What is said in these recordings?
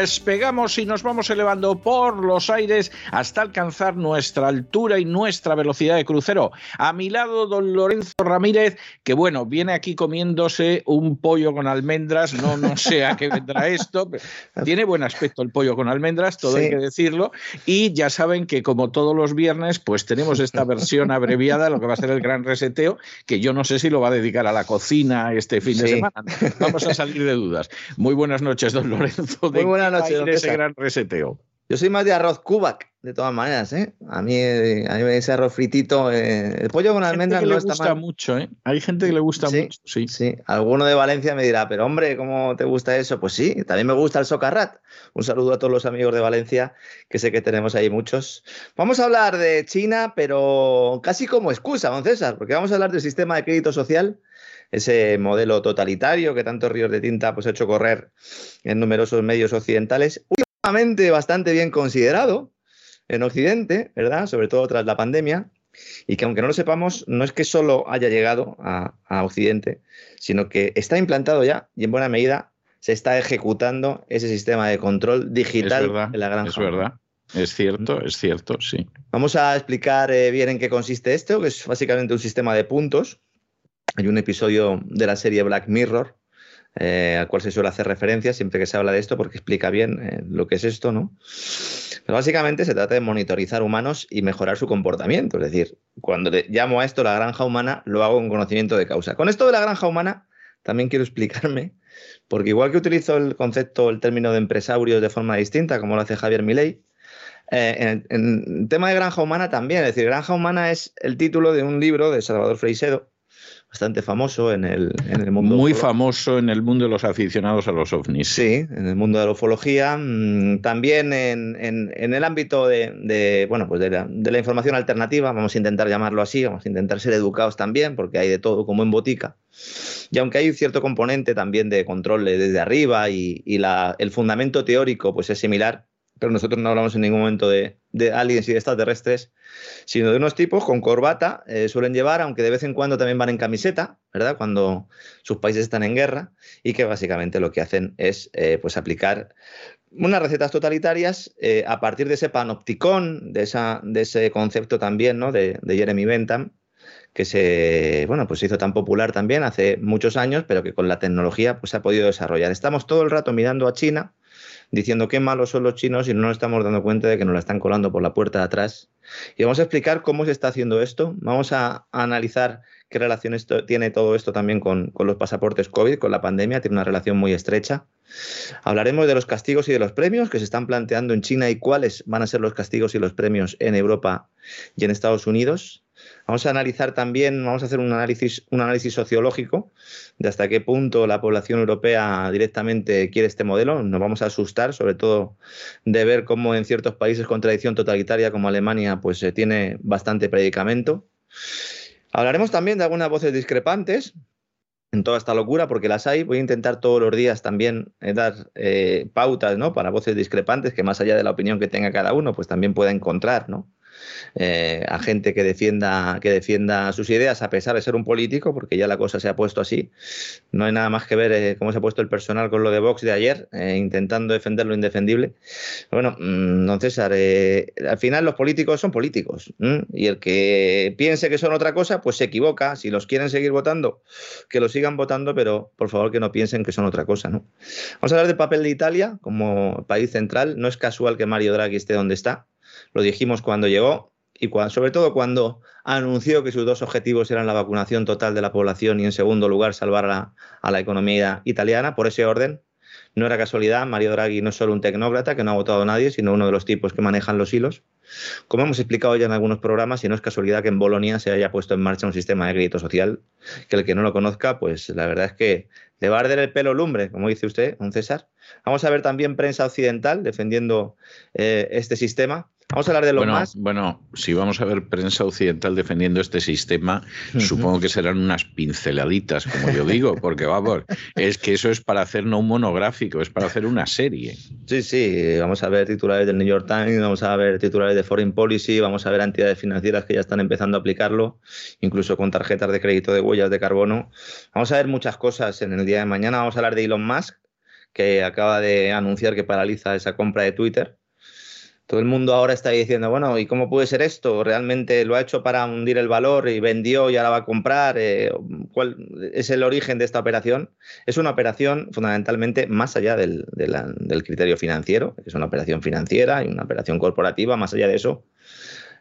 despegamos y nos vamos elevando por los aires hasta alcanzar nuestra altura y nuestra velocidad de crucero. A mi lado, don Lorenzo Ramírez, que bueno, viene aquí comiéndose un pollo con almendras, no, no sé a qué vendrá esto. Tiene buen aspecto el pollo con almendras, todo hay que decirlo. Y ya saben que como todos los viernes, pues tenemos esta versión abreviada, lo que va a ser el gran reseteo, que yo no sé si lo va a dedicar a la cocina este fin de semana. Vamos a salir de dudas. Muy buenas noches, don Lorenzo. Muy buenas noches, ese gran reseteo. Yo soy más de arroz cubac, de todas maneras, ¿eh? A mí, a mí ese arroz fritito, eh, el pollo con almendras no le está gusta mucho, ¿eh? Hay gente que le gusta mucho, sí. Sí, alguno de Valencia me dirá, pero hombre, ¿cómo te gusta eso? Pues sí, también me gusta el socarrat. Un saludo a todos los amigos de Valencia, que sé que tenemos ahí muchos. Vamos a hablar de China, pero casi como excusa, don César, porque vamos a hablar del sistema de crédito social ese modelo totalitario que tantos ríos de tinta pues, ha hecho correr en numerosos medios occidentales, últimamente bastante bien considerado en Occidente, ¿verdad? Sobre todo tras la pandemia, y que aunque no lo sepamos, no es que solo haya llegado a, Occidente, sino que está implantado ya y en buena medida se está ejecutando ese sistema de control digital de la granja. Es verdad. Es cierto, es cierto, sí. Vamos a explicar eh, bien en qué consiste esto, que es básicamente un sistema de puntos. Hay un episodio de la serie Black Mirror eh, al cual se suele hacer referencia siempre que se habla de esto porque explica bien eh, lo que es esto, ¿no? Pero básicamente se trata de monitorizar humanos y mejorar su comportamiento. Es decir, cuando llamo a esto la granja humana, lo hago con conocimiento de causa. Con esto de la granja humana, también quiero explicarme, porque igual que utilizo el concepto, el término de empresario de forma distinta, como lo hace Javier Milei, eh, en, el tema de granja humana también. Es decir, granja humana es el título de un libro de Salvador Freixedo, bastante famoso en el, en el mundo. Muy famoso en el mundo de los aficionados a los ovnis. Sí, en el mundo de la ufología. Mm, también en, en, el ámbito de, de bueno, pues de la, de la, información alternativa, vamos a intentar llamarlo así, vamos a intentar ser educados también, porque hay de todo como en botica. Y aunque hay un cierto componente también de control desde arriba y, y la, el fundamento teórico pues es similar, pero nosotros no hablamos en ningún momento de, aliens y de extraterrestres, sino de unos tipos con corbata, eh, suelen llevar, aunque de vez en cuando también van en camiseta, ¿verdad? Cuando sus países están en guerra, y que básicamente lo que hacen es eh, pues aplicar unas recetas totalitarias eh, a partir de ese panopticón, de, esa, de ese concepto también, ¿no? De, de Jeremy Bentham, que se, bueno, pues se hizo tan popular también hace muchos años, pero que con la tecnología pues, se ha podido desarrollar. Estamos todo el rato mirando a China, diciendo qué malos son los chinos y no nos estamos dando cuenta de que nos la están colando por la puerta de atrás. Y vamos a explicar cómo se está haciendo esto. Vamos a, analizar qué relación tiene todo esto también con, con, los pasaportes COVID, con la pandemia. Tiene una relación muy estrecha. Hablaremos de los castigos y de los premios que se están planteando en China y cuáles van a ser los castigos y los premios en Europa y en Estados Unidos. Vamos a analizar también, vamos a hacer un análisis, un análisis sociológico de hasta qué punto la población europea directamente quiere este modelo. Nos vamos a asustar, sobre todo de ver cómo en ciertos países con tradición totalitaria como Alemania, pues se tiene bastante predicamento. Hablaremos también de algunas voces discrepantes en toda esta locura, porque las hay. Voy a intentar todos los días también eh, dar eh, pautas ¿no? para voces discrepantes que más allá de la opinión que tenga cada uno, pues también pueda encontrar ¿no? Eh, a gente que defienda, que defienda sus ideas a pesar de ser un político, porque ya la cosa se ha puesto así. No hay nada más que ver eh, cómo se ha puesto el personal con lo de Vox de ayer, eh, intentando defender lo indefendible. Bueno, mm, don César, al final los políticos son políticos y el que piense que son otra cosa, pues se equivoca. Si los quieren seguir votando, que lo sigan votando, pero por favor que no piensen que son otra cosa. ¿no? Vamos a hablar del papel de Italia como país central. No es casual que Mario Draghi esté donde está lo dijimos cuando llegó y sobre todo cuando anunció que sus dos objetivos eran la vacunación total de la población y en segundo lugar salvar a la, economía italiana. Por ese orden, no era casualidad, Mario Draghi no es solo un tecnócrata que no ha votado a nadie, sino uno de los tipos que manejan los hilos. Como hemos explicado ya en algunos programas, y no es casualidad que en Bolonia se haya puesto en marcha un sistema de crédito social, que el que no lo conozca, pues la verdad es que le va a arder el pelo lumbre, como dice usted, don César. Vamos a ver también prensa occidental defendiendo eh, este sistema. Vamos a hablar de lo bueno, más. Bueno, si vamos a ver prensa occidental defendiendo este sistema, supongo que serán unas pinceladitas, como yo digo, porque vamos, es que eso es para hacer no un monográfico, es para hacer una serie. Sí, sí, vamos a ver titulares del New York Times, vamos a ver titulares de Foreign Policy, vamos a ver entidades financieras que ya están empezando a aplicarlo, incluso con tarjetas de crédito de huellas de carbono. Vamos a ver muchas cosas en el día de mañana. Vamos a hablar de Elon Musk, que acaba de anunciar que paraliza esa compra de Twitter todo el mundo ahora está diciendo, bueno, ¿y cómo puede ser esto? ¿Realmente lo ha hecho para hundir el valor y vendió y ahora va a comprar? Eh, ¿Cuál es el origen de esta operación? Es una operación fundamentalmente más allá del, criterio financiero, que es una operación financiera y una operación corporativa, más allá de eso.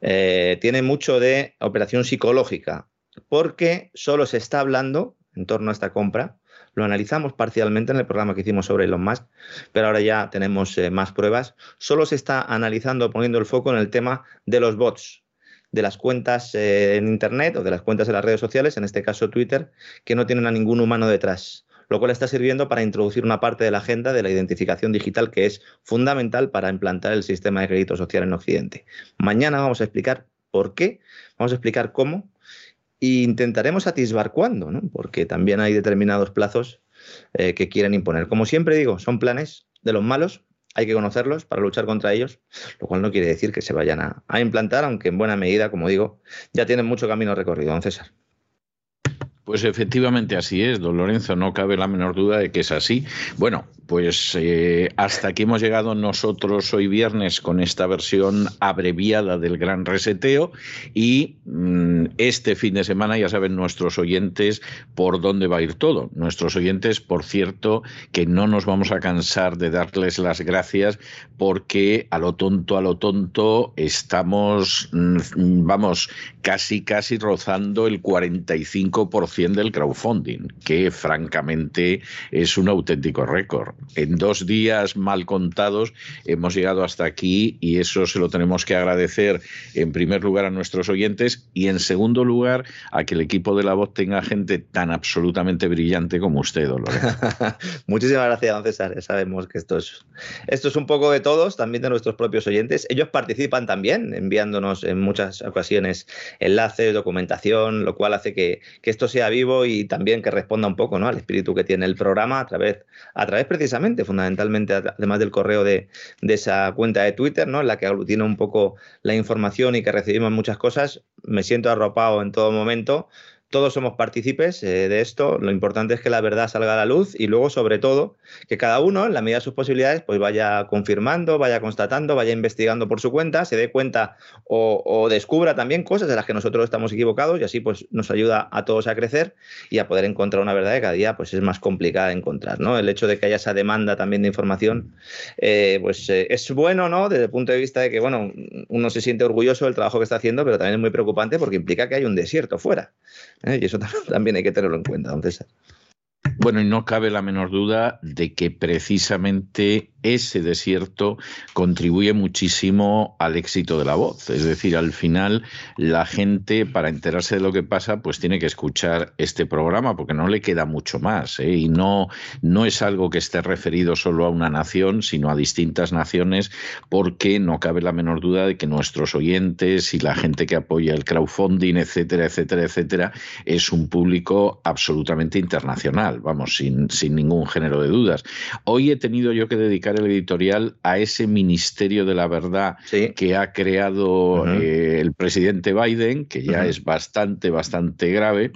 Eh, tiene mucho de operación psicológica, porque solo se está hablando en torno a esta compra lo analizamos parcialmente en el programa que hicimos sobre Elon Musk, pero ahora ya tenemos eh, más pruebas. Solo se está analizando, poniendo el foco en el tema de los bots, de las cuentas eh, en Internet o de las cuentas en las redes sociales, en este caso Twitter, que no tienen a ningún humano detrás lo cual está sirviendo para introducir una parte de la agenda de la identificación digital que es fundamental para implantar el sistema de crédito social en Occidente. Mañana vamos a explicar por qué, vamos a explicar cómo e intentaremos atisbar cuándo, ¿no? porque también hay determinados plazos eh, que quieren imponer. Como siempre digo, son planes de los malos, hay que conocerlos para luchar contra ellos, lo cual no quiere decir que se vayan a, a implantar, aunque en buena medida, como digo, ya tienen mucho camino recorrido, don César. Pues efectivamente así es, don Lorenzo, no cabe la menor duda de que es así. Bueno, pues eh, hasta aquí hemos llegado nosotros hoy viernes con esta versión abreviada del Gran Reseteo y mm, este fin de semana ya saben nuestros oyentes por dónde va a ir todo. Nuestros oyentes, por cierto, que no nos vamos a cansar de darles las gracias porque a lo tonto, a lo tonto, estamos, mm, vamos, casi, casi rozando el 45% del crowdfunding, que francamente es un auténtico récord en dos días mal contados hemos llegado hasta aquí y eso se lo tenemos que agradecer en primer lugar a nuestros oyentes y en segundo lugar a que el equipo de la voz tenga gente tan absolutamente brillante como usted, Dolores. Muchísimas gracias, don César. Sabemos que esto es, esto es un poco de todos, también de nuestros propios oyentes. Ellos participan también enviándonos en muchas ocasiones enlaces, documentación, lo cual hace que, que esto sea vivo y también que responda un poco ¿no? al espíritu que tiene el programa a través, a través precisamente, fundamentalmente, además del correo de, esa cuenta de Twitter, ¿no? En la que aglutina un poco la información y que recibimos muchas cosas, me siento arropado en todo momento todos somos partícipes eh, de esto. Lo importante es que la verdad salga a la luz y luego, sobre todo, que cada uno, en la medida de sus posibilidades, pues vaya confirmando, vaya constatando, vaya investigando por su cuenta, se dé cuenta o, descubra también cosas de las que nosotros estamos equivocados y así pues nos ayuda a todos a crecer y a poder encontrar una verdad que cada día pues es más complicada de encontrar. El hecho de que haya esa demanda también de información, eh, pues eh, es bueno, ¿no? Desde el punto de vista de que, bueno, uno se siente orgulloso del trabajo que está haciendo, pero también es muy preocupante porque implica que hay un desierto fuera. ¿Eh? Y eso también hay que tenerlo en cuenta, don César. Bueno, y no cabe la menor duda de que precisamente ese desierto contribuye muchísimo al éxito de la voz. Es decir, al final la gente, para enterarse de lo que pasa, pues tiene que escuchar este programa, porque no le queda mucho más. ¿eh? Y no, no es algo que esté referido solo a una nación, sino a distintas naciones, porque no cabe la menor duda de que nuestros oyentes y la gente que apoya el crowdfunding, etcétera, etcétera, etcétera, es un público absolutamente internacional, vamos, sin, sin ningún género de dudas. Hoy he tenido yo que dedicar el editorial a ese Ministerio de la Verdad que ha creado eh, el presidente Biden, que ya es bastante, bastante grave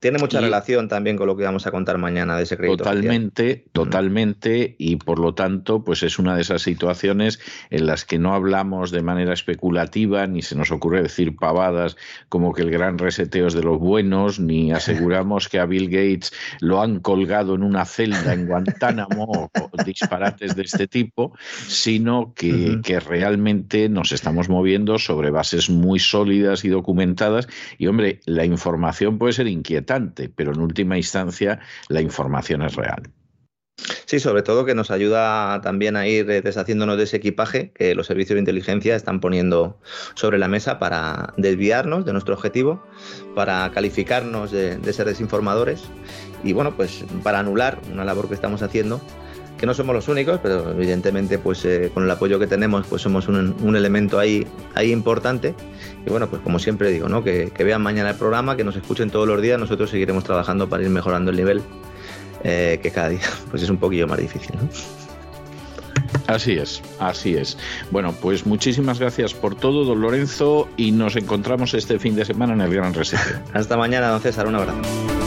tiene mucha relación también con lo que vamos a contar mañana de ese crédito. Totalmente, totalmente, y por lo tanto, pues es una de esas situaciones en las que no hablamos de manera especulativa, ni se nos ocurre decir pavadas como que el gran reseteo es de los buenos, ni aseguramos que a Bill Gates lo han colgado en una celda en Guantánamo o disparates de este tipo, sino que, que realmente nos estamos moviendo sobre bases muy sólidas y documentadas. Y hombre, la información puede ser inquieta pero en última instancia la información es real. Sí, sobre todo que nos ayuda también a ir eh, deshaciéndonos de ese equipaje que los servicios de inteligencia están poniendo sobre la mesa para desviarnos de nuestro objetivo, para calificarnos de, ser desinformadores y bueno, pues para anular una labor que estamos haciendo que no somos los únicos, pero evidentemente pues eh, con el apoyo que tenemos pues somos un, elemento ahí, ahí importante. Y bueno, pues como siempre digo, ¿no? Que, vean mañana el programa, que nos escuchen todos los días, nosotros seguiremos trabajando para ir mejorando el nivel, eh, que cada día pues es un poquillo más difícil. Así es, así es. Bueno, pues muchísimas gracias por todo, don Lorenzo, y nos encontramos este fin de semana en el Gran Reseteo. Hasta mañana, don César, un abrazo.